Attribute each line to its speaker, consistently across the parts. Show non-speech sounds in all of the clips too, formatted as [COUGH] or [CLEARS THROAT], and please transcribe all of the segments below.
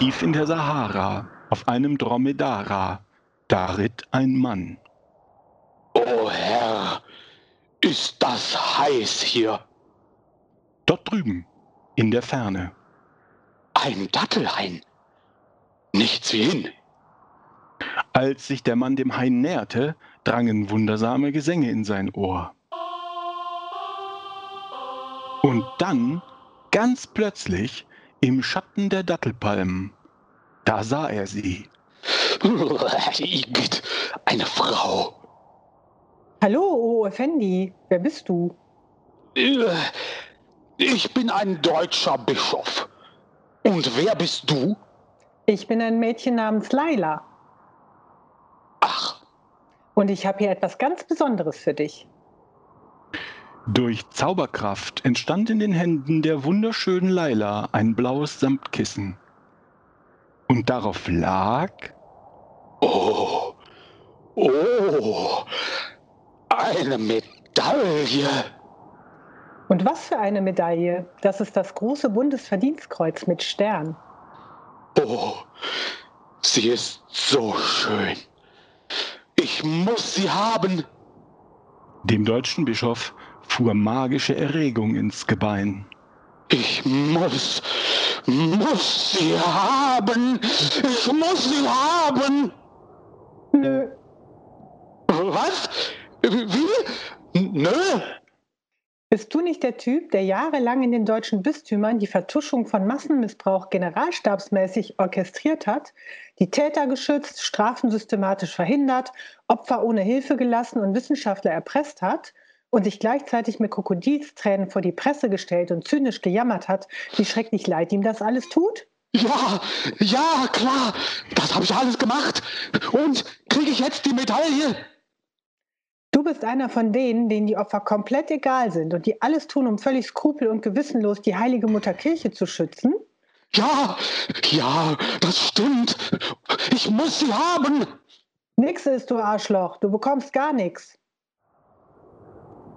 Speaker 1: Tief in der Sahara, auf einem Dromedara, da ritt ein Mann.
Speaker 2: O Herr, ist das heiß hier.
Speaker 1: Dort drüben, in der Ferne.
Speaker 2: Ein Dattelhain. Nichts wie hin.
Speaker 1: Als sich der Mann dem Hain näherte, drangen wundersame Gesänge in sein Ohr. Und dann, ganz plötzlich, im Schatten der Dattelpalmen, da sah er sie. [LAUGHS]
Speaker 2: Igitt, eine Frau.
Speaker 3: Hallo, O Effendi, wer bist du?
Speaker 2: Äh, Ich bin ein deutscher Bischof. Und wer bist du?
Speaker 3: Ich bin ein Mädchen namens Laila
Speaker 2: Ach,
Speaker 3: und ich habe hier etwas ganz Besonderes für dich.
Speaker 1: Durch Zauberkraft entstand in den Händen der wunderschönen Laila ein blaues Samtkissen. Und darauf lag
Speaker 2: oh, oh, eine Medaille.
Speaker 3: Und was für eine Medaille? Das ist das große Bundesverdienstkreuz mit Stern.
Speaker 2: Oh, sie ist so schön. Ich muss sie haben.
Speaker 1: dem deutschen Bischof fuhr magische Erregung ins Gebein.
Speaker 2: Ich muss, muss sie haben. Ich muss sie haben.
Speaker 3: Nö,
Speaker 2: Was? Wie? Nö?
Speaker 3: bist du nicht der Typ, der jahrelang in den deutschen Bistümern die Vertuschung von Massenmissbrauch generalstabsmäßig orchestriert hat, die Täter geschützt, Strafen systematisch verhindert, Opfer ohne Hilfe gelassen und Wissenschaftler erpresst hat und sich gleichzeitig mit Krokodilstränen vor die Presse gestellt und zynisch gejammert hat, wie schrecklich leid ihm das alles tut?
Speaker 2: Ja, ja, klar. Das habe ich alles gemacht. Und kriege ich jetzt die Medaille?
Speaker 3: Du bist einer von denen, denen die Opfer komplett egal sind und die alles tun, um völlig skrupel- und gewissenlos die heilige Mutter Kirche zu schützen?
Speaker 2: Ja, ja, das stimmt. Ich muss sie haben.
Speaker 3: Nix ist, du Arschloch, du bekommst gar nichts.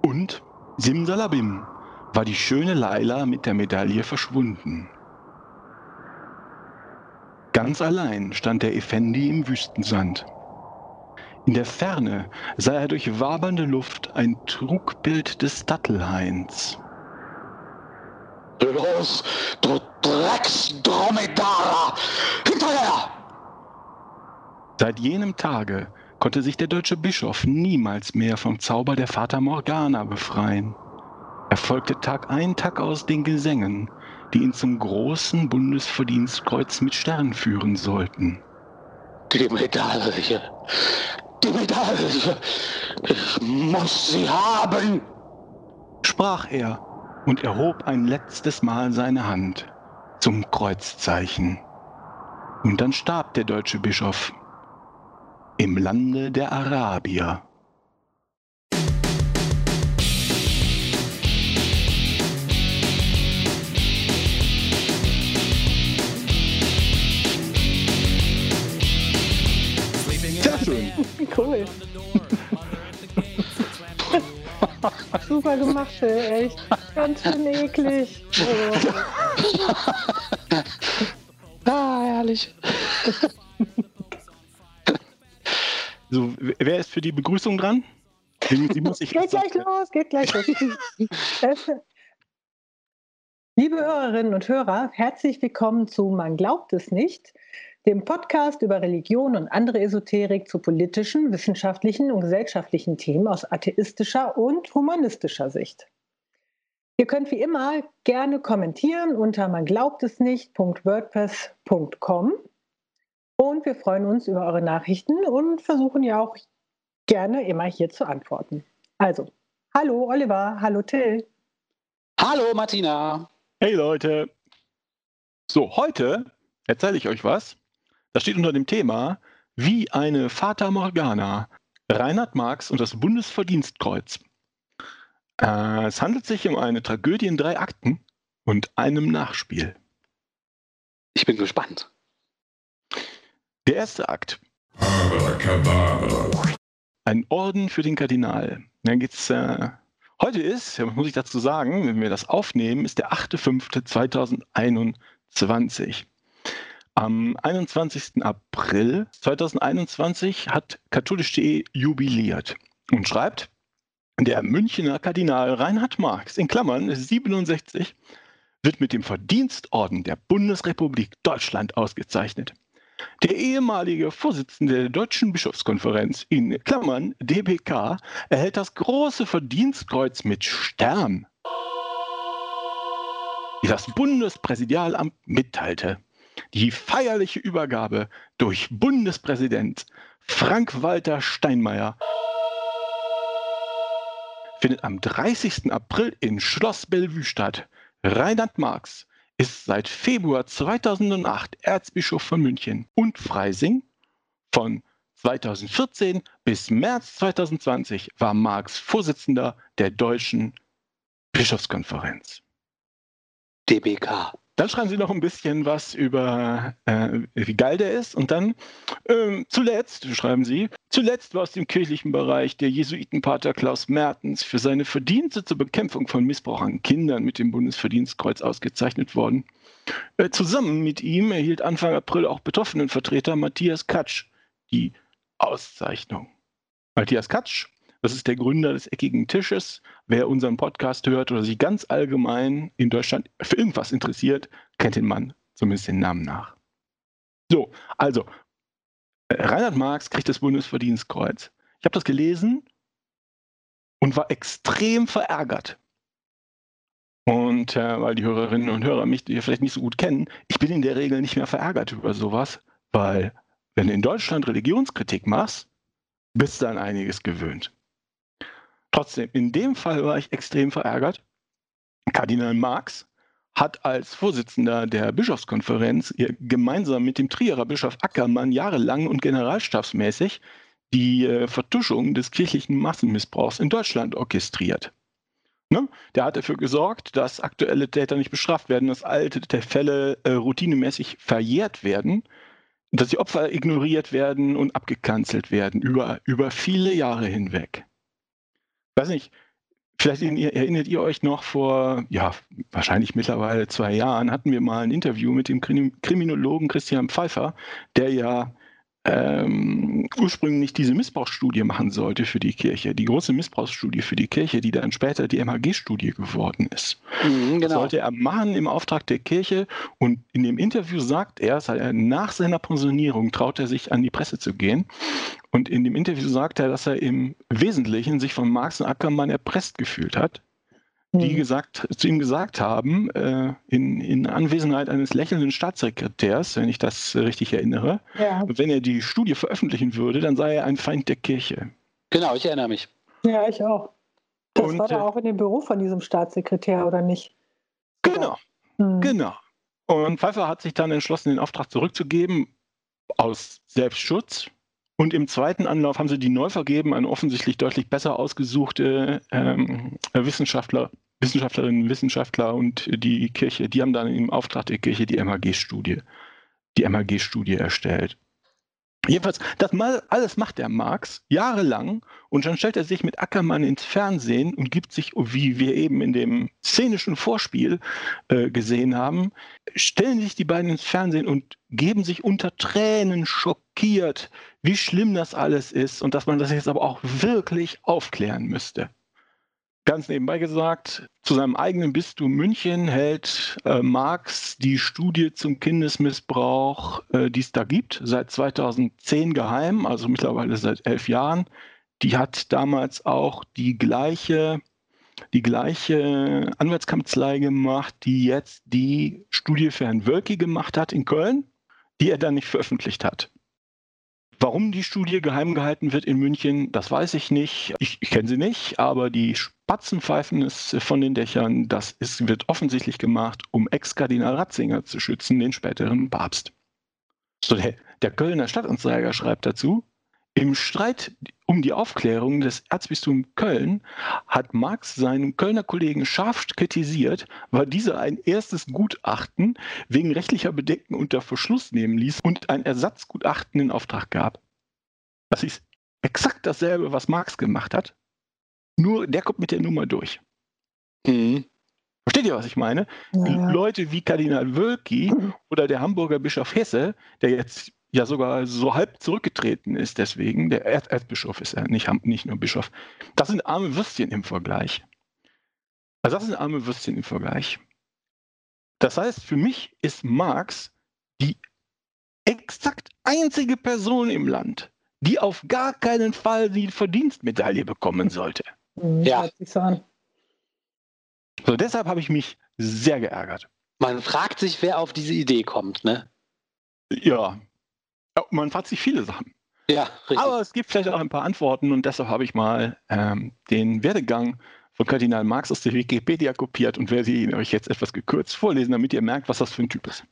Speaker 1: Und simsalabim war die schöne Laila mit der Medaille verschwunden. Ganz allein stand der Effendi im Wüstensand. In der Ferne sah er durch wabernde Luft ein Trugbild des Dattelhains.
Speaker 2: Los, du Drecksdromedara! Hinterher!
Speaker 1: Seit jenem Tage konnte sich der deutsche Bischof niemals mehr vom Zauber der Fata Morgana befreien. Er folgte Tag ein, Tag aus den Gesängen, die ihn zum großen Bundesverdienstkreuz mit Stern führen sollten.
Speaker 2: Die Medaille. Die Medaille. Ich muss sie haben.
Speaker 1: sprach er und erhob ein letztes Mal seine Hand zum Kreuzzeichen. Und dann starb der deutsche Bischof im Lande der Arabier. Sehr schön. [LAUGHS]
Speaker 3: Cool. [LAUGHS] Super gemacht, Phil, echt. Ganz schön eklig. Oh. [LAUGHS]
Speaker 2: Ah, herrlich.
Speaker 1: So, wer ist für die Begrüßung dran? Die, muss ich [LAUGHS]
Speaker 3: Geht gleich los, geht gleich los. [LAUGHS] Liebe Hörerinnen und Hörer, herzlich willkommen zu Man glaubt es nicht, dem Podcast über Religion und andere Esoterik zu politischen, wissenschaftlichen und gesellschaftlichen Themen aus atheistischer und humanistischer Sicht. Ihr könnt wie immer gerne kommentieren unter man glaubt es nicht.wordpress.com und wir freuen uns über eure Nachrichten und versuchen ja auch gerne immer hier zu antworten. Also, hallo Oliver, hallo Till.
Speaker 2: Hallo, Martina.
Speaker 1: Hey Leute! So, heute erzähle ich euch was. Das steht unter dem Thema Wie eine Fata Morgana. Reinhard Marx und das Bundesverdienstkreuz. Äh, es handelt sich um eine Tragödie in drei Akten und einem Nachspiel.
Speaker 2: Ich bin gespannt.
Speaker 1: Der erste Akt. Ein Orden für den Kardinal. Dann geht's. Äh, heute ist, muss ich dazu sagen, wenn wir das aufnehmen, ist der 8.5.2021. Am 21. April 2021 hat katholisch.de jubiliert und schreibt, der Münchner Kardinal Reinhard Marx in Klammern 67 wird mit dem Verdienstorden der Bundesrepublik Deutschland ausgezeichnet. Der ehemalige Vorsitzende der Deutschen Bischofskonferenz in Klammern DBK erhält das große Verdienstkreuz mit Stern, wie das Bundespräsidialamt mitteilte. Die feierliche Übergabe durch Bundespräsident Frank-Walter Steinmeier findet am 30. April in Schloss Bellevue statt. Reinhard Marx ist seit Februar 2008 Erzbischof von München und Freising. Von 2014 bis März 2020 war Marx Vorsitzender der Deutschen Bischofskonferenz.
Speaker 2: DBK.
Speaker 1: Dann schreiben Sie noch ein bisschen was über, äh, wie geil der ist. Und dann ähm, zuletzt schreiben Sie, zuletzt war aus dem kirchlichen Bereich der Jesuitenpater Klaus Mertens für seine Verdienste zur Bekämpfung von Missbrauch an Kindern mit dem Bundesverdienstkreuz ausgezeichnet worden. Äh, zusammen mit ihm erhielt Anfang April auch Betroffenenvertreter Matthias Katsch die Auszeichnung. Matthias Katsch das ist der Gründer des eckigen Tisches. Wer unseren Podcast hört oder sich ganz allgemein in Deutschland für irgendwas interessiert, kennt den Mann zumindest den Namen nach. So, also, äh, Reinhard Marx kriegt das Bundesverdienstkreuz. Ich habe das gelesen und war extrem verärgert. Und äh, weil die Hörerinnen und Hörer mich hier vielleicht nicht so gut kennen, ich bin in der Regel nicht mehr verärgert über sowas, weil wenn du in Deutschland Religionskritik machst, bist du an einiges gewöhnt. Trotzdem, in dem Fall war ich extrem verärgert. Kardinal Marx hat als Vorsitzender der Bischofskonferenz gemeinsam mit dem Trierer Bischof Ackermann jahrelang und generalstabsmäßig die äh, Vertuschung des kirchlichen Massenmissbrauchs in Deutschland orchestriert. Ne? Der hat dafür gesorgt, dass aktuelle Täter nicht bestraft werden, dass alte Fälle äh, routinemäßig verjährt werden, dass die Opfer ignoriert werden und abgekanzelt werden über, über viele Jahre hinweg weiß nicht, vielleicht erinnert ihr euch noch vor, ja, wahrscheinlich mittlerweile zwei Jahren, hatten wir mal ein Interview mit dem Kriminologen Christian Pfeiffer, der ja ähm, ursprünglich diese Missbrauchsstudie machen sollte für die Kirche, die große Missbrauchsstudie für die Kirche, die dann später die MHG-Studie geworden ist. Mhm, genau. Sollte er machen im Auftrag der Kirche und in dem Interview sagt er, nach seiner Pensionierung traut er sich an die Presse zu gehen und in dem Interview sagt er, dass er im Wesentlichen sich von Marx und Ackermann erpresst gefühlt hat die mhm. gesagt, zu ihm gesagt haben, äh, in, in, Anwesenheit eines lächelnden Staatssekretärs, wenn ich das richtig erinnere, ja. wenn er die Studie veröffentlichen würde, dann sei er ein Feind der Kirche.
Speaker 2: Genau, ich erinnere mich.
Speaker 3: Ja, ich auch. Das Und, war da äh, auch in dem Büro von diesem Staatssekretär, oder nicht?
Speaker 1: Genau, mhm. genau. Und Pfeiffer hat sich dann entschlossen, den Auftrag zurückzugeben, aus Selbstschutz. Und im zweiten Anlauf haben sie die neu vergeben an offensichtlich deutlich besser ausgesuchte ähm, Wissenschaftler Wissenschaftlerinnen, Wissenschaftler und die Kirche, die haben dann im Auftrag der Kirche die MHG-Studie, die MHG-Studie erstellt. Jedenfalls, das mal, alles macht der Marx jahrelang und dann stellt er sich mit Ackermann ins Fernsehen und gibt sich, wie wir eben in dem szenischen Vorspiel äh, gesehen haben, stellen sich die beiden ins Fernsehen und geben sich unter Tränen schockiert, wie schlimm das alles ist und dass man das jetzt aber auch wirklich aufklären müsste. Ganz nebenbei gesagt, zu seinem eigenen Bistum München hält äh, Marx die Studie zum Kindesmissbrauch, äh, die es da gibt, seit 2010 geheim, also mittlerweile seit elf Jahren. Die hat damals auch die gleiche, die gleiche Anwaltskanzlei gemacht, die jetzt die Studie für Herrn Wölki gemacht hat in Köln, die er dann nicht veröffentlicht hat. Warum die Studie geheim gehalten wird in München, das weiß ich nicht. Ich, ich kenne sie nicht, aber die Spatzenpfeifen von den Dächern, das ist, wird offensichtlich gemacht, um Ex-Kardinal Ratzinger zu schützen, den späteren Papst. So, der, der Kölner Stadtanzeiger schreibt dazu, im Streit um die Aufklärung des Erzbistums Köln hat Marx seinen Kölner Kollegen scharf kritisiert, weil dieser ein erstes Gutachten wegen rechtlicher Bedenken unter Verschluss nehmen ließ und ein Ersatzgutachten in Auftrag gab. Das ist exakt dasselbe, was Marx gemacht hat. Nur der kommt mit der Nummer durch.
Speaker 2: Mhm.
Speaker 1: Versteht ihr, was ich meine?
Speaker 3: Naja.
Speaker 1: Leute wie Kardinal Wölki oder der Hamburger Bischof Hesse, der jetzt ja sogar so halb zurückgetreten ist, deswegen, der Erd Erzbischof ist er, nicht, nicht nur Bischof. Das sind arme Würstchen im Vergleich. Also das sind arme Würstchen im Vergleich. Das heißt, für mich ist Marx die exakt einzige Person im Land, die auf gar keinen Fall die Verdienstmedaille bekommen sollte.
Speaker 2: Ja.
Speaker 3: So,
Speaker 1: deshalb habe ich mich sehr geärgert.
Speaker 2: Man fragt sich, wer auf diese Idee kommt, ne?
Speaker 1: Ja. Ja man fragt sich viele Sachen.
Speaker 2: Ja, richtig.
Speaker 1: Aber es gibt vielleicht auch ein paar Antworten und deshalb habe ich mal ähm, den Werdegang von Kardinal Marx aus der Wikipedia kopiert und werde ihn euch jetzt etwas gekürzt vorlesen, damit ihr merkt, was das für ein Typ ist.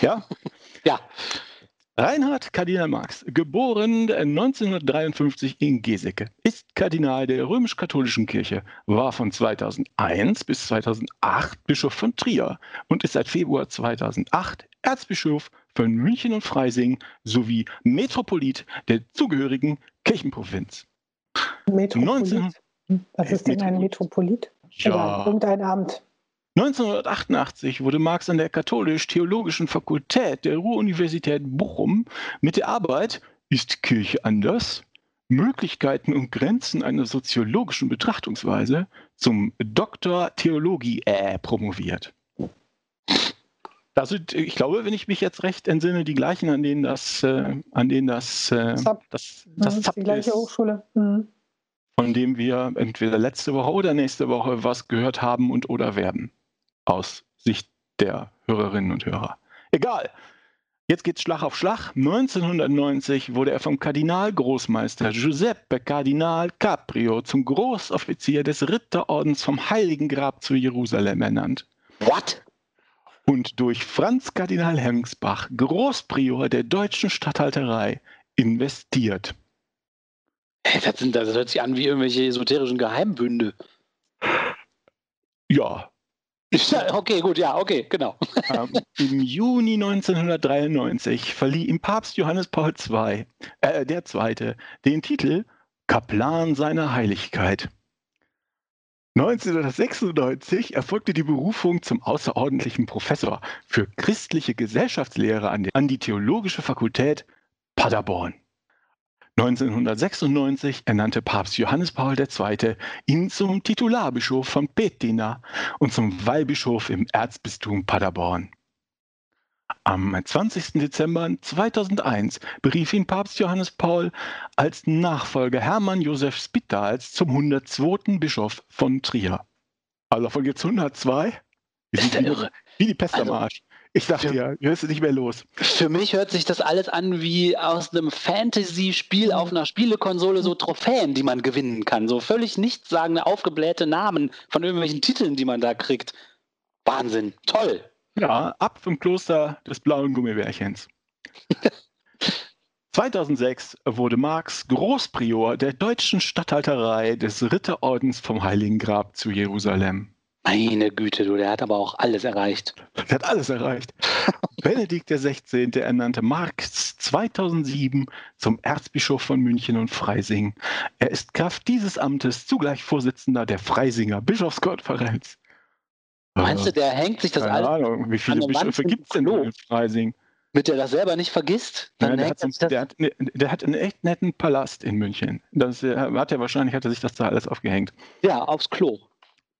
Speaker 1: Ja? [LAUGHS]
Speaker 2: ja,
Speaker 1: Reinhard Kardinal Marx, geboren 1953 in Geseke, ist Kardinal der römisch-katholischen Kirche, war von 2001 bis 2008 Bischof von Trier und ist seit Februar 2008 Erzbischof von München und Freising sowie Metropolit der zugehörigen Kirchenprovinz.
Speaker 3: Metropolit.
Speaker 1: 19
Speaker 3: Was ist denn ein Metropolit?
Speaker 1: Ja.
Speaker 3: Egal, irgendein Amt.
Speaker 1: 1988 wurde Marx an der Katholisch-Theologischen Fakultät der Ruhr-Universität Bochum mit der Arbeit Ist Kirche anders? Möglichkeiten und Grenzen einer soziologischen Betrachtungsweise zum Doktor Theologie äh, promoviert. Das sind, ich glaube, wenn ich mich jetzt recht entsinne, die gleichen, an denen das, äh, an denen das, äh,
Speaker 3: Zapp.
Speaker 1: das,
Speaker 3: Das,
Speaker 1: das
Speaker 3: ist die gleiche
Speaker 1: ist
Speaker 3: Hochschule. Mhm.
Speaker 1: von dem wir entweder letzte Woche oder nächste Woche was gehört haben und oder werden. Aus Sicht der Hörerinnen und Hörer. Egal. Jetzt geht's Schlag auf Schlag. 1990 wurde er vom Kardinalgroßmeister Giuseppe Kardinal Caprio zum Großoffizier des Ritterordens vom Heiligen Grab zu Jerusalem ernannt
Speaker 2: what?
Speaker 1: Und durch Franz Kardinal Hengsbach, Großprior der deutschen Statthalterei, investiert.
Speaker 2: Das, sind, das hört sich an wie irgendwelche esoterischen Geheimbünde.
Speaker 1: Ja,
Speaker 2: Ja, okay, gut, ja, okay, genau.
Speaker 1: Ähm, Im Juni 1993 verlieh ihm Papst Johannes Paul II, äh, der Zweite, den Titel Kaplan seiner Heiligkeit. 1996 erfolgte die Berufung zum außerordentlichen Professor für christliche Gesellschaftslehre an die, Theologische Fakultät Paderborn. 1996 ernannte Papst Johannes Paul II. ihn zum Titularbischof von Petina und zum Weihbischof im Erzbistum Paderborn. Am 20. Dezember 2001 berief ihn Papst Johannes Paul als Nachfolger Hermann Josef Spitals zum 102. Bischof von Trier. Also davon gibt es 102. Wir sind
Speaker 2: Ist ja
Speaker 1: wie,
Speaker 2: irre.
Speaker 1: wie die Pest am
Speaker 2: Also,
Speaker 1: Arsch. Ich dachte ja, du hörst nicht mehr los.
Speaker 2: Für mich hört sich das alles an wie aus einem Fantasy-Spiel auf einer Spielekonsole, so Trophäen, die man gewinnen kann. So völlig nichtssagende, aufgeblähte Namen von irgendwelchen Titeln, die man da kriegt. Wahnsinn, toll.
Speaker 1: Ja, ab vom Kloster des blauen Gummibärchens. [LAUGHS] 2006 wurde Marx Großprior der deutschen Statthalterei des Ritterordens vom Heiligen Grab zu Jerusalem.
Speaker 2: Meine Güte, du, der hat aber auch alles erreicht.
Speaker 1: Er hat alles erreicht. [LAUGHS] Benedikt XVI. ernannte Marx 2007 zum Erzbischof von München und Freising. Er ist Kraft dieses Amtes zugleich Vorsitzender der Freisinger Bischofskonferenz.
Speaker 2: Meinst du, der hängt sich das
Speaker 1: Keine
Speaker 2: alles,
Speaker 1: Ahnung, wie viele
Speaker 2: der
Speaker 1: Bischöfe gibt es denn in Freising?
Speaker 2: damit er das selber nicht vergisst? Dann
Speaker 1: der,
Speaker 2: hängt
Speaker 1: hat,
Speaker 2: das,
Speaker 1: der, hat, ne- der hat einen echt netten Palast in München. Das äh, hat er wahrscheinlich hat er sich das da alles aufgehängt.
Speaker 2: ja, aufs Klo.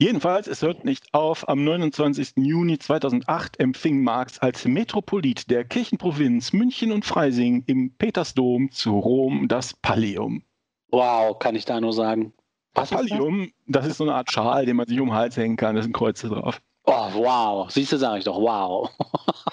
Speaker 1: Jedenfalls, es hört nicht auf. Am 29. Juni 2008 empfing Marx als Metropolit der Kirchenprovinz München und Freising im Petersdom zu Rom das Pallium.
Speaker 2: Wow, kann ich da nur sagen.
Speaker 1: Pallium, das ist so eine Art Schal, den man sich um den Hals hängen kann. Da sind Kreuze drauf.
Speaker 2: Oh, wow. Siehst du, sage ich doch, wow.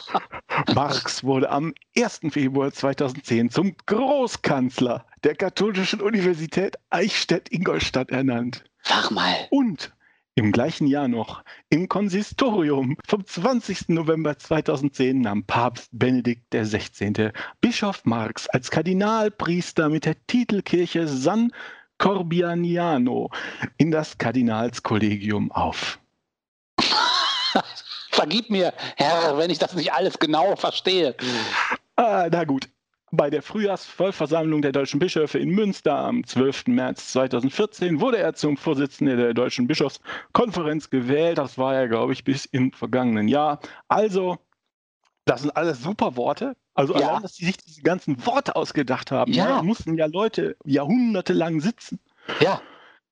Speaker 2: [LAUGHS]
Speaker 1: Marx wurde am 1. Februar 2010 zum Großkanzler der Katholischen Universität Eichstätt-Ingolstadt ernannt.
Speaker 2: Sag mal.
Speaker 1: Und im gleichen Jahr noch im Konsistorium vom 20. November 2010 nahm Papst Benedikt XVI. Bischof Marx als Kardinalpriester mit der Titelkirche San Corbianiano in das Kardinalskollegium auf. [LAUGHS]
Speaker 2: Vergib mir, Herr, wenn ich das nicht alles genau verstehe.
Speaker 1: Ah, na gut. bei der Frühjahrsvollversammlung der deutschen Bischöfe in Münster am 12. März 2014 wurde er zum Vorsitzenden der deutschen Bischofskonferenz gewählt. Das war er, glaube ich, bis im vergangenen Jahr. Also, das sind alles super Worte. Also
Speaker 2: Ja.
Speaker 1: allein, dass die sich diese ganzen Worte ausgedacht haben,
Speaker 2: Ja.
Speaker 1: ne, mussten ja Leute jahrhundertelang sitzen.
Speaker 2: Ja,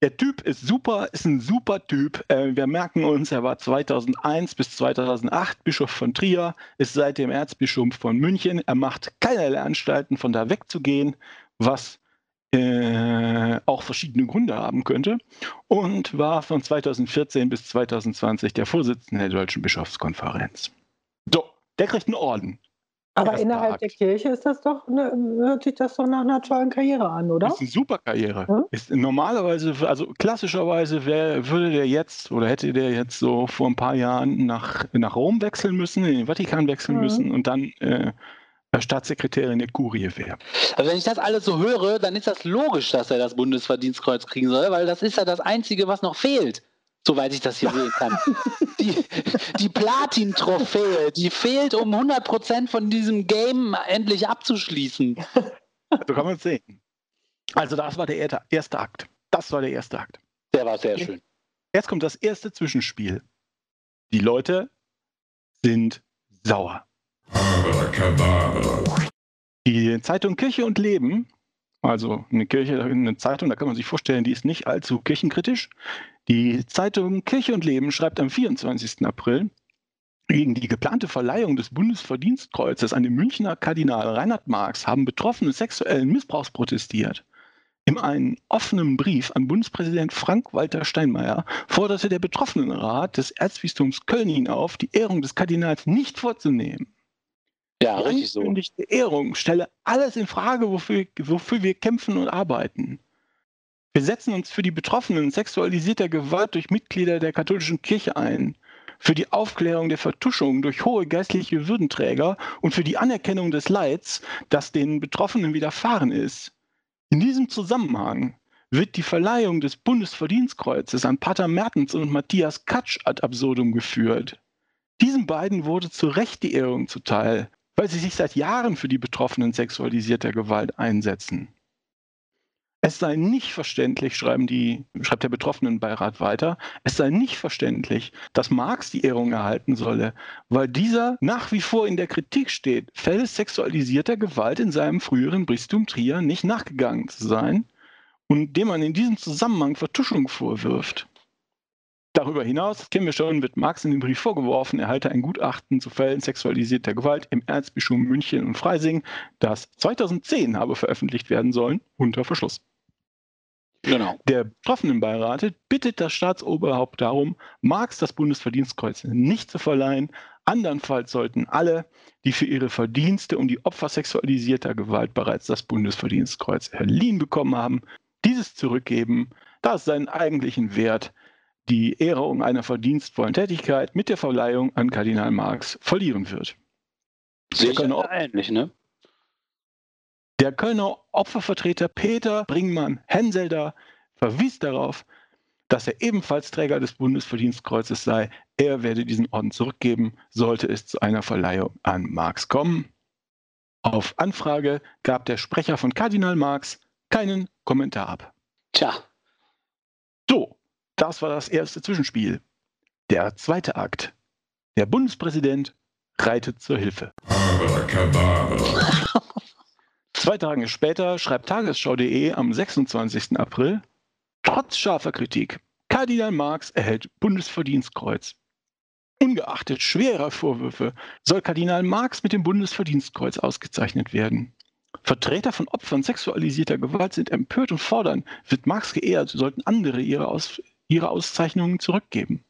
Speaker 1: Der Typ ist super, ist ein super Typ. Äh, wir merken uns, er war 2001 bis 2008 Bischof von Trier, ist seitdem Erzbischof von München. Er macht keinerlei Anstalten, von da wegzugehen, was äh, auch verschiedene Gründe haben könnte. Und war von 2014 bis 2020 der Vorsitzende der Deutschen Bischofskonferenz. So, der kriegt einen Orden.
Speaker 3: Aber innerhalb der Kirche ist das doch, ne, hört sich das doch nach einer tollen Karriere an, oder?
Speaker 1: Ist eine super Karriere.
Speaker 3: Ja.
Speaker 1: Ist normalerweise, also klassischerweise wär, würde der jetzt oder hätte der jetzt so vor ein paar Jahren nach, nach Rom wechseln müssen, in den Vatikan wechseln
Speaker 3: Mhm.
Speaker 1: müssen und dann äh, Staatssekretär in der Kurie wäre.
Speaker 2: also wenn ich das alles so höre, dann ist das logisch, dass er das Bundesverdienstkreuz kriegen soll, weil das ist ja das Einzige, was noch fehlt, soweit ich das hier sehen kann. [LAUGHS] Die, die Platin-Trophäe, die fehlt, um 100% von diesem Game endlich abzuschließen.
Speaker 1: So kann man es sehen. Also das war der erste Akt. Das war der erste Akt.
Speaker 2: Der war sehr schön.
Speaker 1: Jetzt kommt das erste Zwischenspiel. Die Leute sind sauer. Die Zeitung Kirche und Leben, also eine Kirche, eine Zeitung, da kann man sich vorstellen, die ist nicht allzu kirchenkritisch. Die Zeitung Kirche und Leben schreibt am 24. April, gegen die geplante Verleihung des Bundesverdienstkreuzes an den Münchner Kardinal Reinhard Marx haben Betroffene sexuellen Missbrauchs protestiert. In einem offenen Brief an Bundespräsident Frank-Walter Steinmeier forderte der Betroffenenrat des Erzbistums Köln ihn auf, die Ehrung des Kardinals nicht vorzunehmen.
Speaker 2: Ja,
Speaker 1: Die
Speaker 2: richtig so.
Speaker 1: angekündigte Ehrung stelle alles in Frage, wofür, wofür wir kämpfen und arbeiten. Wir setzen uns für die Betroffenen sexualisierter Gewalt durch Mitglieder der katholischen Kirche ein, für die Aufklärung der Vertuschung durch hohe geistliche Würdenträger und für die Anerkennung des Leids, das den Betroffenen widerfahren ist. In diesem Zusammenhang wird die Verleihung des Bundesverdienstkreuzes an Pater Mertens und Matthias Katsch ad absurdum geführt. Diesen beiden wurde zu Recht die Ehrung zuteil, weil sie sich seit Jahren für die Betroffenen sexualisierter Gewalt einsetzen. Es sei nicht verständlich, schreiben die, schreibt der Betroffenenbeirat weiter, es sei nicht verständlich, dass Marx die Ehrung erhalten solle, weil dieser nach wie vor in der Kritik steht, Fälle sexualisierter Gewalt in seinem früheren Bistum Trier nicht nachgegangen zu sein und dem man in diesem Zusammenhang Vertuschung vorwirft. Darüber hinaus, kennen wir schon, wird Marx in dem Brief vorgeworfen, er halte ein Gutachten zu Fällen sexualisierter Gewalt im Erzbistum München und Freising, das 2010 habe veröffentlicht werden sollen, unter Verschluss.
Speaker 2: Genau.
Speaker 1: Der Betroffenenbeirat bittet das Staatsoberhaupt darum, Marx das Bundesverdienstkreuz nicht zu verleihen. Andernfalls sollten alle, die für ihre Verdienste um die Opfer sexualisierter Gewalt bereits das Bundesverdienstkreuz erliehen bekommen haben, dieses zurückgeben, da es seinen eigentlichen Wert, die Ehrung einer verdienstvollen Tätigkeit mit der Verleihung an Kardinal Marx verlieren wird.
Speaker 2: Sehe ich
Speaker 1: Genau.
Speaker 2: ähnlich, ne?
Speaker 1: Der Kölner Opfervertreter Peter Bringmann-Henselder verwies darauf, dass er ebenfalls Träger des Bundesverdienstkreuzes sei. Er werde diesen Orden zurückgeben, sollte es zu einer Verleihung an Marx kommen. Auf Anfrage gab der Sprecher von Kardinal Marx keinen Kommentar ab.
Speaker 2: Tja,
Speaker 1: So, das war das erste Zwischenspiel. Der zweite Akt. Der Bundespräsident reitet zur Hilfe. [LAUGHS] Zwei Tage später schreibt Tagesschau.de am 26. April, trotz scharfer Kritik, Kardinal Marx erhält Bundesverdienstkreuz. Ungeachtet schwerer Vorwürfe soll Kardinal Marx mit dem Bundesverdienstkreuz ausgezeichnet werden. Vertreter von Opfern sexualisierter Gewalt sind empört und fordern, wird Marx geehrt, sollten andere ihre, Aus ihre Auszeichnungen zurückgeben.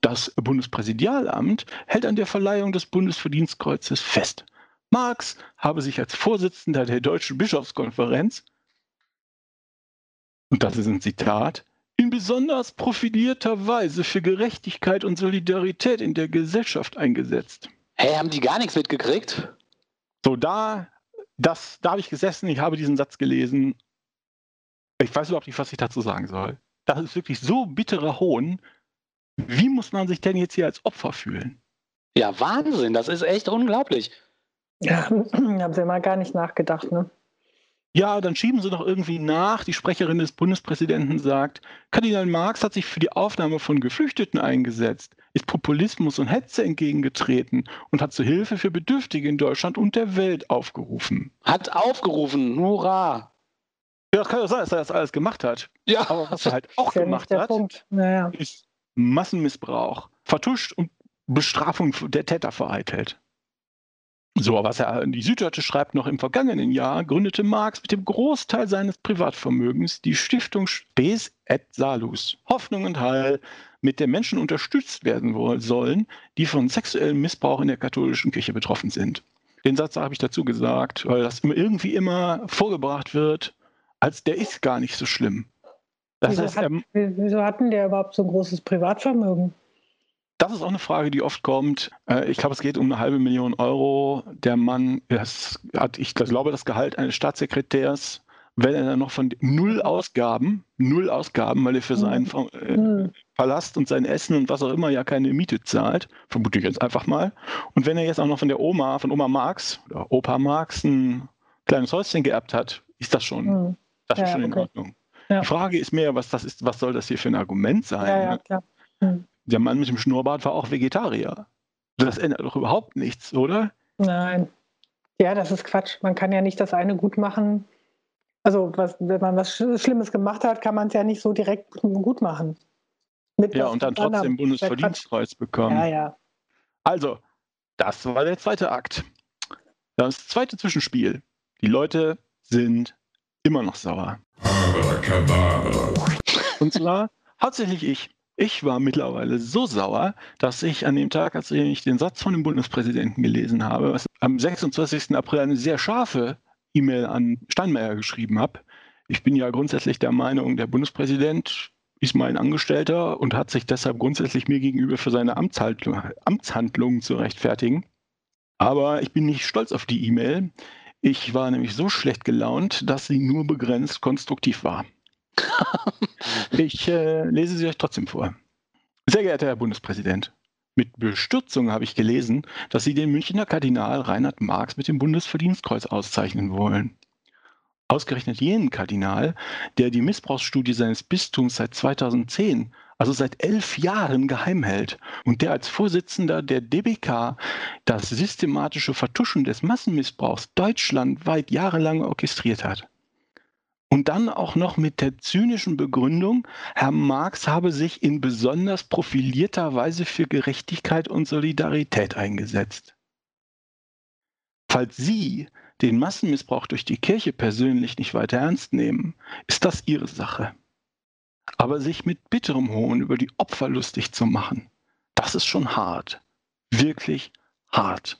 Speaker 1: Das Bundespräsidialamt hält an der Verleihung des Bundesverdienstkreuzes fest. Marx habe sich als Vorsitzender der Deutschen Bischofskonferenz, und das ist ein Zitat, in besonders profilierter Weise für Gerechtigkeit und Solidarität in der Gesellschaft eingesetzt.
Speaker 2: hey, haben die gar nichts mitgekriegt?
Speaker 1: So, da, das, da habe ich gesessen, ich habe diesen Satz gelesen. Ich weiß überhaupt nicht, was ich dazu sagen soll. Das ist wirklich so bitterer Hohn. Wie muss man sich denn jetzt hier als Opfer fühlen?
Speaker 2: Ja, Wahnsinn, das ist echt unglaublich.
Speaker 3: Ja, [CLEARS THROAT] haben sie mal gar nicht nachgedacht, ne?
Speaker 1: Ja, dann schieben sie doch irgendwie nach. Die Sprecherin des Bundespräsidenten sagt, Kardinal Marx hat sich für die Aufnahme von Geflüchteten eingesetzt, ist Populismus und Hetze entgegengetreten und hat zur Hilfe für Bedürftige in Deutschland und der Welt aufgerufen.
Speaker 2: Hat aufgerufen, hurra!
Speaker 1: Ja, das kann ja sein, dass er das alles gemacht hat.
Speaker 2: Ja.
Speaker 1: Aber was er halt auch
Speaker 3: ja
Speaker 1: gemacht hat.
Speaker 3: Naja.
Speaker 1: ist Massenmissbrauch, vertuscht und Bestrafung der Täter vereitelt. So, was er die Süddeutsche schreibt, noch im vergangenen Jahr gründete Marx mit dem Großteil seines Privatvermögens die Stiftung Spes et Salus, Hoffnung und Heil, mit der Menschen unterstützt werden sollen, die von sexuellem Missbrauch in der katholischen Kirche betroffen sind. Den Satz habe ich dazu gesagt, weil das irgendwie immer vorgebracht wird, als der ist gar nicht so schlimm. Das
Speaker 3: Wieso,
Speaker 1: heißt,
Speaker 3: hat,
Speaker 1: er
Speaker 3: wieso hatten der überhaupt so ein großes Privatvermögen?
Speaker 1: Das ist auch eine Frage, die oft kommt. Äh, Ich glaube, es geht um eine halbe Million Euro. Der Mann das hat, ich glaube, das Gehalt eines Staatssekretärs, wenn er dann noch von null Ausgaben, null Ausgaben, weil er für seinen Ver- äh,
Speaker 3: Hm.
Speaker 1: Palast und sein Essen und was auch immer ja keine Miete zahlt, vermute ich jetzt einfach mal. Und wenn er jetzt auch noch von der Oma, von Oma Marx oder Opa Marx ein kleines Häuschen geerbt hat, ist das schon,
Speaker 3: Hm.
Speaker 1: das ist
Speaker 3: Ja,
Speaker 1: schon in
Speaker 3: okay.
Speaker 1: Ordnung.
Speaker 3: Ja.
Speaker 1: Die Frage ist mehr, was das ist, was soll das hier für ein Argument sein?
Speaker 3: Ja,
Speaker 1: ne?
Speaker 3: ja, klar. Hm.
Speaker 1: Der Mann mit dem Schnurrbart war auch Vegetarier. Das ändert doch überhaupt nichts, oder?
Speaker 3: Nein. Ja, das ist Quatsch. Man kann ja nicht das eine gut machen. Also, was, wenn man was Sch- Schlimmes gemacht hat, kann man es ja nicht so direkt gut machen. Mit
Speaker 1: Ja, und dann trotzdem Bundesverdienstkreuz bekommen.
Speaker 3: Ja, ja.
Speaker 1: Also, das war der zweite Akt. Das zweite Zwischenspiel. Die Leute sind immer noch sauer. Und zwar hauptsächlich ich. Ich war mittlerweile so sauer, dass ich an dem Tag, als ich den Satz von dem Bundespräsidenten gelesen habe, was am 26. April eine sehr scharfe E-Mail an Steinmeier geschrieben habe. Ich bin ja grundsätzlich der Meinung, der Bundespräsident ist mein Angestellter und hat sich deshalb grundsätzlich mir gegenüber für seine Amtshandlung, Amtshandlungen zu rechtfertigen. Aber ich bin nicht stolz auf die E-Mail. Ich war nämlich so schlecht gelaunt, dass sie nur begrenzt konstruktiv war. [LAUGHS] Ich äh, lese sie euch trotzdem vor. Sehr geehrter Herr Bundespräsident, mit Bestürzung habe ich gelesen, dass Sie den Münchner Kardinal Reinhard Marx mit dem Bundesverdienstkreuz auszeichnen wollen. Ausgerechnet jenen Kardinal, der die Missbrauchsstudie seines Bistums seit 2010, also seit elf Jahren geheim hält und der als Vorsitzender der DBK das systematische Vertuschen des Massenmissbrauchs deutschlandweit jahrelang orchestriert hat. Und dann auch noch mit der zynischen Begründung, Herr Marx habe sich in besonders profilierter Weise für Gerechtigkeit und Solidarität eingesetzt. Falls Sie den Massenmissbrauch durch die Kirche persönlich nicht weiter ernst nehmen, ist das Ihre Sache. Aber sich mit bitterem Hohn über die Opfer lustig zu machen, das ist schon hart. Wirklich hart.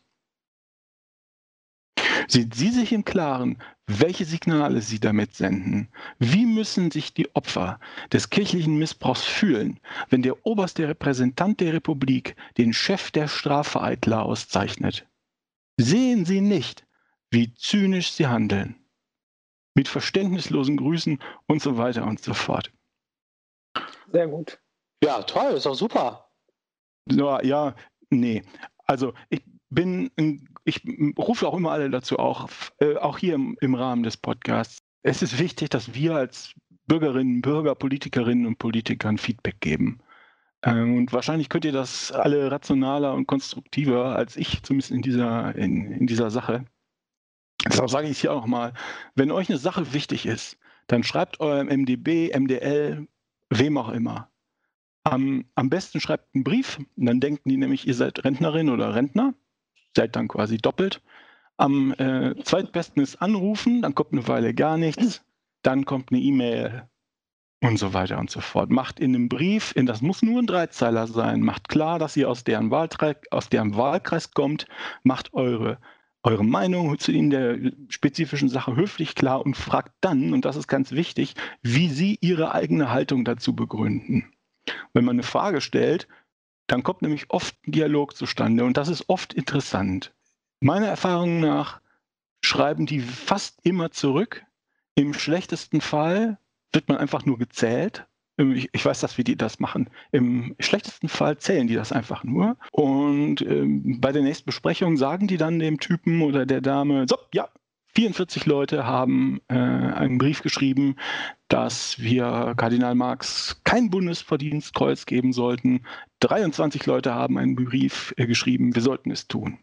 Speaker 1: Sind Sie sich im Klaren, welche Signale Sie damit senden? Wie müssen sich die Opfer des kirchlichen Missbrauchs fühlen, wenn der oberste Repräsentant der Republik den Chef der Strafvereitler auszeichnet? Sehen Sie nicht, wie zynisch Sie handeln? Mit verständnislosen Grüßen und so weiter und so fort.
Speaker 3: Sehr gut.
Speaker 2: Ja, toll, ist doch super.
Speaker 1: Ja, ja, nee. Also ich bin, ein- ich rufe auch immer alle dazu, auch, äh, auch hier im, im Rahmen des Podcasts. Es ist wichtig, dass wir als Bürgerinnen, Bürger, Politikerinnen und Politikern Feedback geben. Ähm, und wahrscheinlich könnt ihr das alle rationaler und konstruktiver als ich, zumindest in dieser, in, in dieser Sache. Deshalb sage ich es hier auch nochmal, wenn euch eine Sache wichtig ist, dann schreibt eurem MDB, MDL, wem auch immer. Am, am besten schreibt einen Brief, dann denken die nämlich, ihr seid Rentnerin oder Rentner, seid dann quasi doppelt. Am äh, zweitbesten ist anrufen, dann kommt eine Weile gar nichts, dann kommt eine E-Mail und so weiter und so fort. Macht in einem Brief, in, das muss nur ein Dreizeiler sein, macht klar, dass ihr aus deren, Wahlkreis, aus deren Wahlkreis kommt, macht eure, eure Meinung zu in der spezifischen Sache höflich klar und fragt dann, und das ist ganz wichtig, wie sie ihre eigene Haltung dazu begründen. Wenn man eine Frage stellt, dann kommt nämlich oft ein Dialog zustande und das ist oft interessant. Meiner Erfahrung nach schreiben die fast immer zurück. Im schlechtesten Fall wird man einfach nur gezählt, ich, ich, weiß das, wie die das machen. Im schlechtesten Fall zählen die das einfach nur. Und ähm, bei der nächsten Besprechung sagen die dann dem Typen oder der Dame, so, ja, 44 Leute haben äh, einen Brief geschrieben, dass wir Kardinal Marx kein Bundesverdienstkreuz geben sollten. 23 Leute haben einen Brief äh, geschrieben, wir sollten es tun.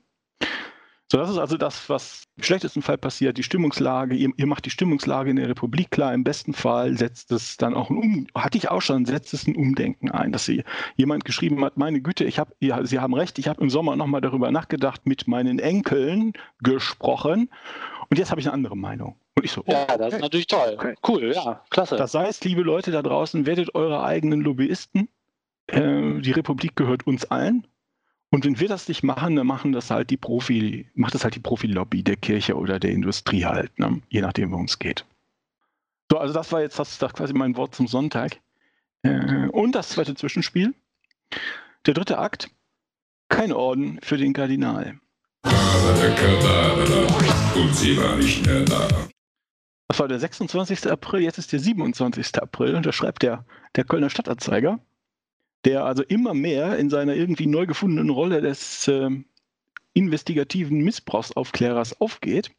Speaker 1: So, das ist also das, was im schlechtesten Fall passiert, die Stimmungslage. Ihr, ihr, macht die Stimmungslage in der Republik klar. Im besten Fall setzt es dann auch ein um, hatte ich auch schon, setzt es ein Umdenken ein, dass sie jemand geschrieben hat, meine Güte, ich habe, ja, Sie haben recht, ich habe im Sommer nochmal darüber nachgedacht, mit meinen Enkeln gesprochen und jetzt habe ich eine andere Meinung. Und ich so,
Speaker 2: oh, ja, das okay. ist natürlich toll. Okay. Cool, ja, klasse.
Speaker 1: Das heißt, liebe Leute da draußen, werdet eure eigenen Lobbyisten. Äh, die Republik gehört uns allen. Und wenn wir das nicht machen, dann machen das halt die Profi, macht das halt die Profilobby der Kirche oder der Industrie halt, ne? je nachdem, worum es geht. So, also das war jetzt das, das quasi mein Wort zum Sonntag. Äh, und das zweite Zwischenspiel. Der dritte Akt. Kein Orden für den Kardinal. Und sie war nicht mehr da. Das war der 26. April, jetzt ist der 27. April und da schreibt der, der Kölner Stadtanzeiger der also immer mehr in seiner irgendwie neu gefundenen Rolle des äh, investigativen Missbrauchsaufklärers aufgeht.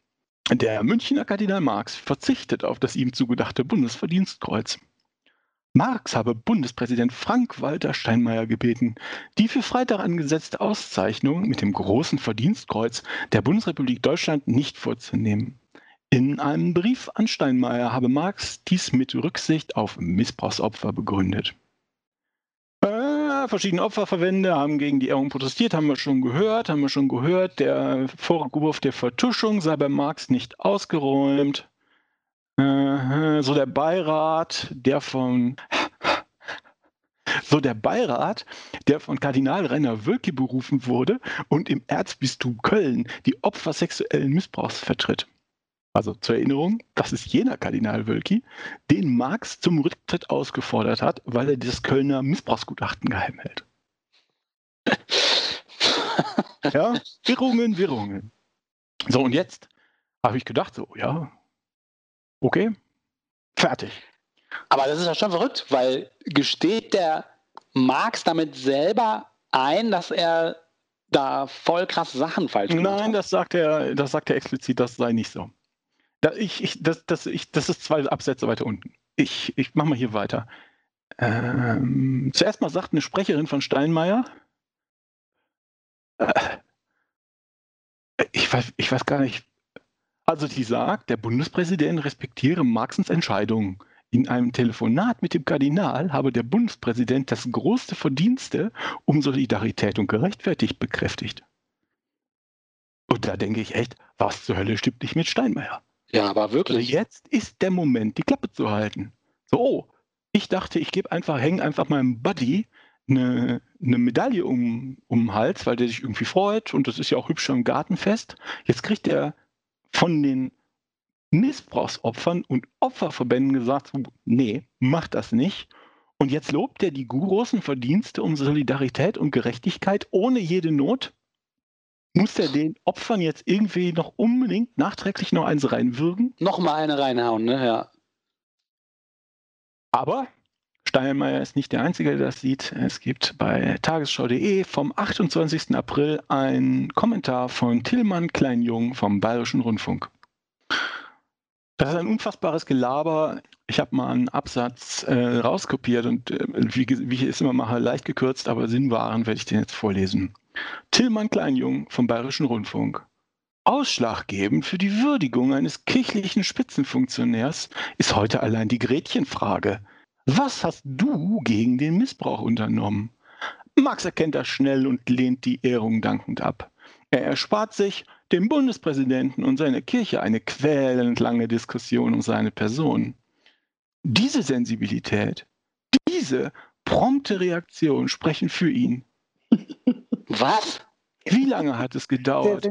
Speaker 1: Der Münchner Kardinal Marx verzichtet auf das ihm zugedachte Bundesverdienstkreuz. Marx habe Bundespräsident Frank-Walter Steinmeier gebeten, die für Freitag angesetzte Auszeichnung mit dem großen Verdienstkreuz der Bundesrepublik Deutschland nicht vorzunehmen. In einem Brief an Steinmeier habe Marx dies mit Rücksicht auf Missbrauchsopfer begründet verschiedene Opferverbände haben gegen die Ehrung protestiert, haben wir schon gehört, haben wir schon gehört. Der Vorwurf der Vertuschung sei bei Marx nicht ausgeräumt. Äh, so der Beirat, der von so der Beirat, der von Kardinal Rainer Wölki berufen wurde und im Erzbistum Köln die Opfer sexuellen Missbrauchs vertritt. Also zur Erinnerung, das ist jener Kardinal Wölki, den Marx zum Rücktritt ausgefordert hat, weil er das Kölner Missbrauchsgutachten geheim hält. [LAUGHS] ja, Wirrungen, Wirrungen. So, und jetzt habe ich gedacht, so, ja, okay, fertig.
Speaker 2: Aber das ist ja schon verrückt, weil gesteht der Marx damit selber ein, dass er da voll krasse Sachen falsch
Speaker 1: gemacht Nein, hat? das sagt er, das sagt er explizit, das sei nicht so. Da, ich, ich, das, das, ich, das ist zwei Absätze weiter unten. Ich, ich mache mal hier weiter. Ähm, zuerst mal sagt eine Sprecherin von Steinmeier, äh, ich, weiß, ich weiß gar nicht, also die sagt, der Bundespräsident respektiere Marxens Entscheidung. In einem Telefonat mit dem Kardinal habe der Bundespräsident das größte Verdienste um Solidarität und Gerechtfertigt bekräftigt. Und da denke ich echt, was zur Hölle stimmt nicht mit Steinmeier?
Speaker 2: Ja, aber wirklich.
Speaker 1: Also jetzt ist der Moment, die Klappe zu halten. So, oh, ich dachte, ich gebe einfach, hänge einfach meinem Buddy eine, eine Medaille um, um den Hals, weil der sich irgendwie freut und das ist ja auch hübsch am Gartenfest. Jetzt kriegt er von den Missbrauchsopfern und Opferverbänden gesagt, nee, mach das nicht. Und jetzt lobt er die großen Verdienste um Solidarität und Gerechtigkeit ohne jede Not muss er den Opfern jetzt irgendwie noch unbedingt nachträglich noch eins reinwürgen?
Speaker 2: Nochmal eine reinhauen, ne? Ja.
Speaker 1: Aber Steinmeier ist nicht der Einzige, der das sieht. Es gibt bei tagesschau.de vom 28. April einen Kommentar von Tillmann Kleinjung vom Bayerischen Rundfunk. Das ist ein unfassbares Gelaber. Ich habe mal einen Absatz äh, rauskopiert und äh, wie, wie, ich es immer mache, leicht gekürzt, aber sinnwahren werde ich den jetzt vorlesen. Tillmann Kleinjung vom Bayerischen Rundfunk. Ausschlaggebend für die Würdigung eines kirchlichen Spitzenfunktionärs ist heute allein die Gretchenfrage. Was hast du gegen den Missbrauch unternommen? Max erkennt das schnell und lehnt die Ehrung dankend ab. Er erspart sich, dem Bundespräsidenten und seiner Kirche eine quälend lange Diskussion um seine Person. Diese Sensibilität, diese prompte Reaktion sprechen für ihn.
Speaker 2: Was?
Speaker 1: Wie lange hat es gedauert,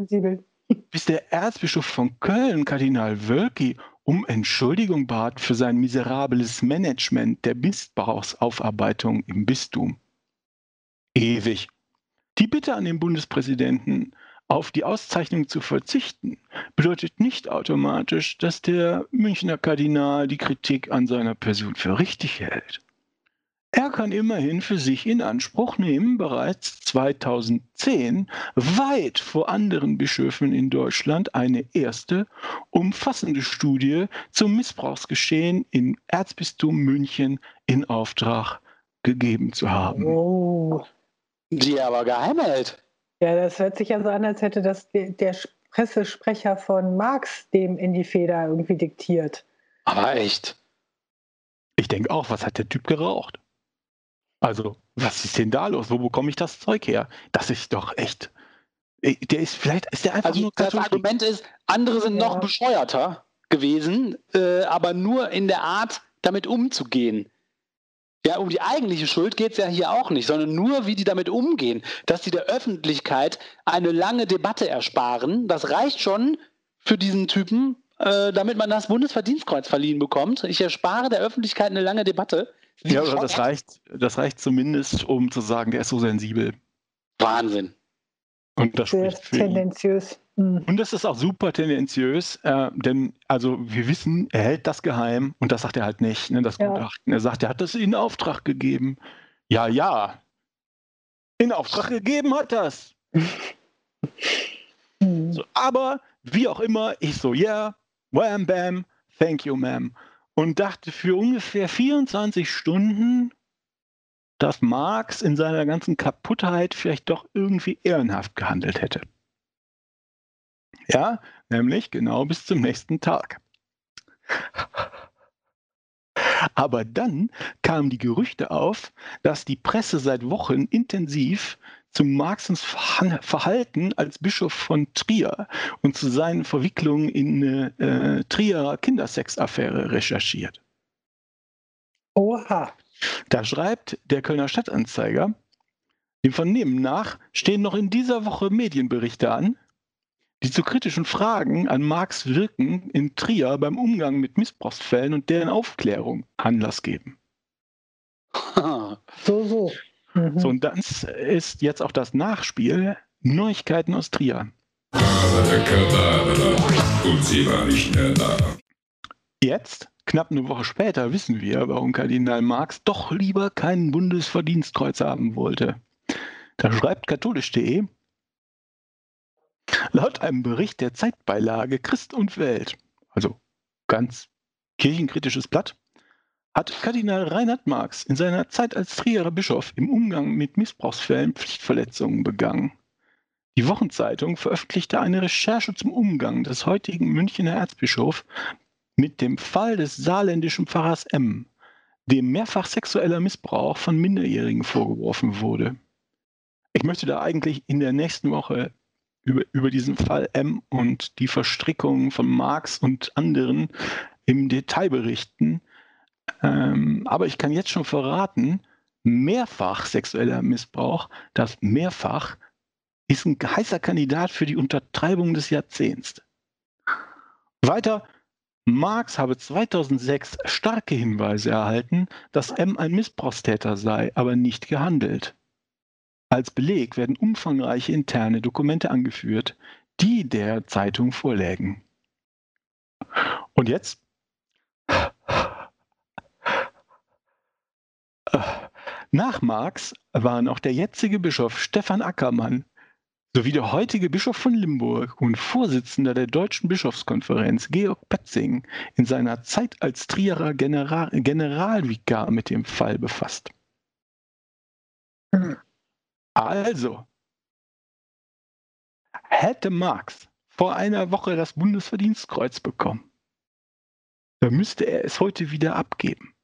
Speaker 1: bis der Erzbischof von Köln, Kardinal Wölki, um Entschuldigung bat für sein miserables Management der Missbrauchsaufarbeitung im Bistum? Ewig. Die Bitte an den Bundespräsidenten, auf die Auszeichnung zu verzichten, bedeutet nicht automatisch, dass der Münchner Kardinal die Kritik an seiner Person für richtig hält. Er kann immerhin für sich in Anspruch nehmen, bereits 2010 weit vor anderen Bischöfen in Deutschland eine erste umfassende Studie zum Missbrauchsgeschehen im Erzbistum München in Auftrag gegeben zu haben.
Speaker 3: Oh.
Speaker 2: Die er aber geheim hält.
Speaker 3: Ja, das hört sich ja so an, als hätte das de- der Pressesprecher von Marx dem in die Feder irgendwie diktiert.
Speaker 2: Aber echt.
Speaker 1: Ich denke auch, was hat der Typ geraucht? Also, was ist denn da los? Wo bekomme ich das Zeug her? Das ist doch echt. Äh, Der ist vielleicht, ist der einfach
Speaker 2: Also
Speaker 1: nur
Speaker 2: das. Argument ist, andere sind
Speaker 3: Ja.
Speaker 2: noch bescheuerter gewesen, äh, aber nur in der Art, damit umzugehen. Ja, um die eigentliche Schuld geht es ja hier auch nicht, sondern nur, wie die damit umgehen. Dass sie der Öffentlichkeit eine lange Debatte ersparen, das reicht schon für diesen Typen, äh, damit man das Bundesverdienstkreuz verliehen bekommt. Ich erspare der Öffentlichkeit eine lange Debatte.
Speaker 1: Ja, aber das reicht, das reicht zumindest, um zu sagen, der ist so sensibel.
Speaker 2: Wahnsinn.
Speaker 1: Und das
Speaker 3: Sehr
Speaker 1: spricht für ihn.
Speaker 3: tendenziös. Hm.
Speaker 1: Und das ist auch super tendenziös, äh, denn also wir wissen, er hält das geheim und das sagt er halt nicht, ne, das
Speaker 3: Ja.
Speaker 1: Gutachten. Er sagt, er hat das in Auftrag gegeben. Ja, ja. In Auftrag gegeben hat das. [LAUGHS]
Speaker 3: Hm.
Speaker 1: So, aber wie auch immer, ich so, ja, wham, bam, thank you, ma'am. Und dachte für ungefähr 24 Stunden, dass Marx in seiner ganzen Kaputtheit vielleicht doch irgendwie ehrenhaft gehandelt hätte. Ja, nämlich genau bis zum nächsten Tag. [LAUGHS] Aber dann kamen die Gerüchte auf, dass die Presse seit Wochen intensiv zu Marxens Verhalten als Bischof von Trier und zu seinen Verwicklungen in eine äh, Trierer Kindersexaffäre recherchiert.
Speaker 3: Oha.
Speaker 1: Da schreibt der Kölner Stadtanzeiger, dem Vernehmen nach stehen noch in dieser Woche Medienberichte an, die zu kritischen Fragen an Marx Wirken in Trier beim Umgang mit Missbrauchsfällen und deren Aufklärung Anlass geben. [LAUGHS]
Speaker 3: So, so. Mhm.
Speaker 1: So, und das ist jetzt auch das Nachspiel Neuigkeiten aus Trier.
Speaker 4: Und sie war nicht mehr da.
Speaker 1: Jetzt, knapp eine Woche später, wissen wir, warum Kardinal Marx doch lieber kein Bundesverdienstkreuz haben wollte. Da schreibt katholisch.de, laut einem Bericht der Zeitbeilage Christ und Welt, also ganz kirchenkritisches Blatt, hat Kardinal Reinhard Marx in seiner Zeit als Trierer Bischof im Umgang mit Missbrauchsfällen Pflichtverletzungen begangen. Die Wochenzeitung veröffentlichte eine Recherche zum Umgang des heutigen Münchner Erzbischofs mit dem Fall des saarländischen Pfarrers M., dem mehrfach sexueller Missbrauch von Minderjährigen vorgeworfen wurde. Ich möchte da eigentlich in der nächsten Woche über, über diesen Fall M und die Verstrickungen von Marx und anderen im Detail berichten. Ähm, aber ich kann jetzt schon verraten, mehrfach sexueller Missbrauch, das mehrfach ist ein heißer Kandidat für die Untertreibung des Jahrzehnts. Weiter, Marx habe 2006 starke Hinweise erhalten, dass M ein Missbrauchstäter sei, aber nicht gehandelt. Als Beleg werden umfangreiche interne Dokumente angeführt, die der Zeitung vorlägen. Und jetzt? Nach Marx waren auch der jetzige Bischof Stefan Ackermann sowie der heutige Bischof von Limburg und Vorsitzender der Deutschen Bischofskonferenz Georg Petzing in seiner Zeit als Trierer General Generalvikar mit dem Fall befasst. Also, hätte Marx vor einer Woche das Bundesverdienstkreuz bekommen, dann müsste er es heute wieder abgeben.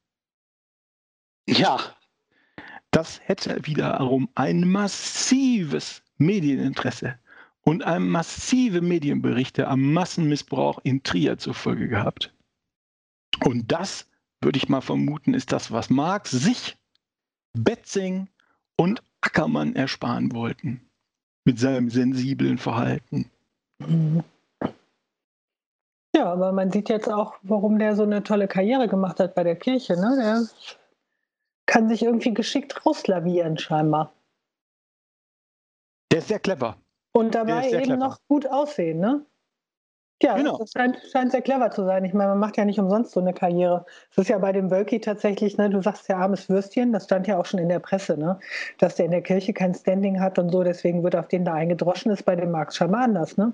Speaker 2: Ja,
Speaker 1: Das hätte wiederum ein massives Medieninteresse und eine massive Medienberichte am Massenmissbrauch in Trier zur Folge gehabt. Und das, würde ich mal vermuten, ist das, was Marx sich, Betzing und Ackermann ersparen wollten. Mit seinem sensiblen Verhalten.
Speaker 3: Ja, aber man sieht jetzt auch, warum der so eine tolle Karriere gemacht hat bei der Kirche. Ne? Der kann sich irgendwie geschickt rauslavieren, scheinbar.
Speaker 1: Der ist sehr clever.
Speaker 3: Und dabei eben
Speaker 1: clever.
Speaker 3: noch gut aussehen, ne? Ja, genau. das scheint, scheint, sehr clever zu sein. Ich meine, man macht ja nicht umsonst so eine Karriere. Es ist ja bei dem Wölki tatsächlich, ne, du sagst ja armes Würstchen, das stand ja auch schon in der Presse, ne, dass der in der Kirche kein Standing hat und so, deswegen wird auf den da eingedroschen, ist bei dem Marx scheinbar anders. Ne?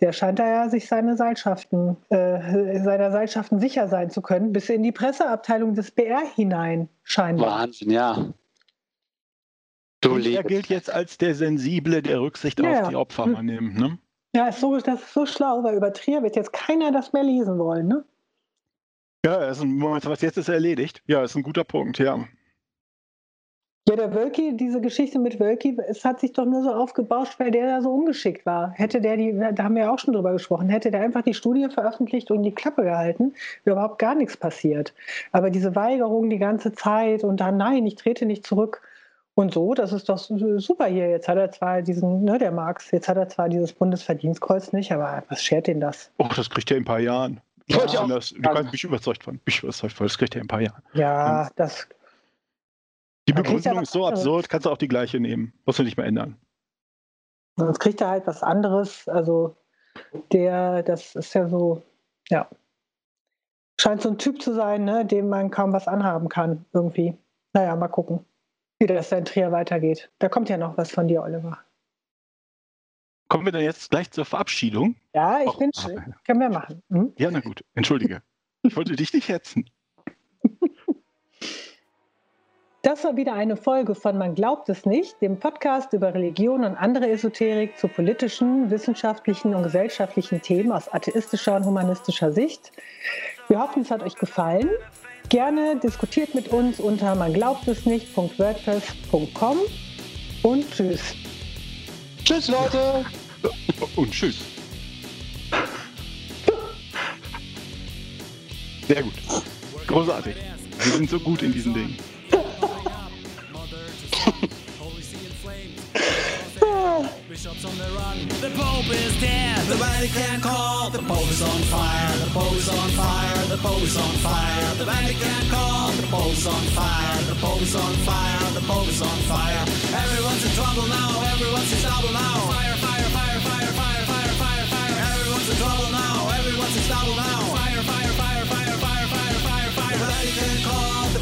Speaker 3: Der scheint da ja sich seine Seilschaften, äh, seiner Seilschaften sicher sein zu können, bis in die Presseabteilung des BR hinein scheinbar.
Speaker 2: Wahnsinn, ja.
Speaker 1: Du er gilt jetzt als der Sensible, der Rücksicht ja, auf die Opfer hm. mal nimmt. Ne?
Speaker 3: Ja, ist so, das ist so schlau, weil über Trier wird jetzt keiner das mehr lesen wollen, ne?
Speaker 1: Ja, ist ein, was jetzt ist erledigt. Ja, ist ein guter Punkt, ja.
Speaker 3: Ja, der Wölki, diese Geschichte mit Wölki, es hat sich doch nur so aufgebauscht, weil der da so ungeschickt war. Hätte der die, da haben wir ja auch schon drüber gesprochen, hätte der einfach die Studie veröffentlicht und die Klappe gehalten, wäre überhaupt gar nichts passiert. Aber diese Weigerung die ganze Zeit und dann, nein, ich trete nicht zurück. Und so, das ist doch super hier. Jetzt hat er zwar diesen, ne, der Marx, jetzt hat er zwar dieses Bundesverdienstkreuz nicht, aber was schert ihn das?
Speaker 1: Oh, das kriegt er in ein paar Jahren. Ja. Ja. Das, du kannst mich überzeugt von, mich überzeugt von, das kriegt er in ein paar Jahren.
Speaker 3: Ja, Und das.
Speaker 1: Die Begründung ist so absurd, kannst du auch die gleiche nehmen. Musst du nicht mehr ändern.
Speaker 3: Sonst kriegt er halt was anderes. Also, der, das ist ja so, ja. Scheint so ein Typ zu sein, ne, dem man kaum was anhaben kann, irgendwie. Naja, mal gucken wie das in Trier weitergeht. Da kommt ja noch was von dir, Oliver.
Speaker 1: Kommen wir dann jetzt gleich zur Verabschiedung?
Speaker 3: Ja, ich oh, bin schön. Können wir machen. Hm?
Speaker 1: Ja, na gut. Entschuldige. Ich wollte dich nicht hetzen.
Speaker 3: Das war wieder eine Folge von Man glaubt es nicht, dem Podcast über Religion und andere Esoterik zu politischen, wissenschaftlichen und gesellschaftlichen Themen aus atheistischer und humanistischer Sicht. Wir hoffen, es hat euch gefallen. Gerne diskutiert mit uns unter man glaubt es nicht.wordpress.com und tschüss.
Speaker 2: Tschüss Leute.
Speaker 1: Und tschüss. Sehr gut. Großartig. Wir sind so gut in diesen Dingen. Bishops on the run. The Pope is dead. The Vatican call. The Pope is on fire. The Pope is on fire. The Pope is on fire. The Vatican call. The Pope is on fire. The Pope is on fire. The Pope is on fire. Everyone's in trouble now. Everyone's in trouble now. Fire, fire, fire, fire, fire, fire, fire, fire. Everyone's in trouble now. Everyone's in trouble now. Fire, fire, fire, fire, fire, fire, fire, fire. The Vatican call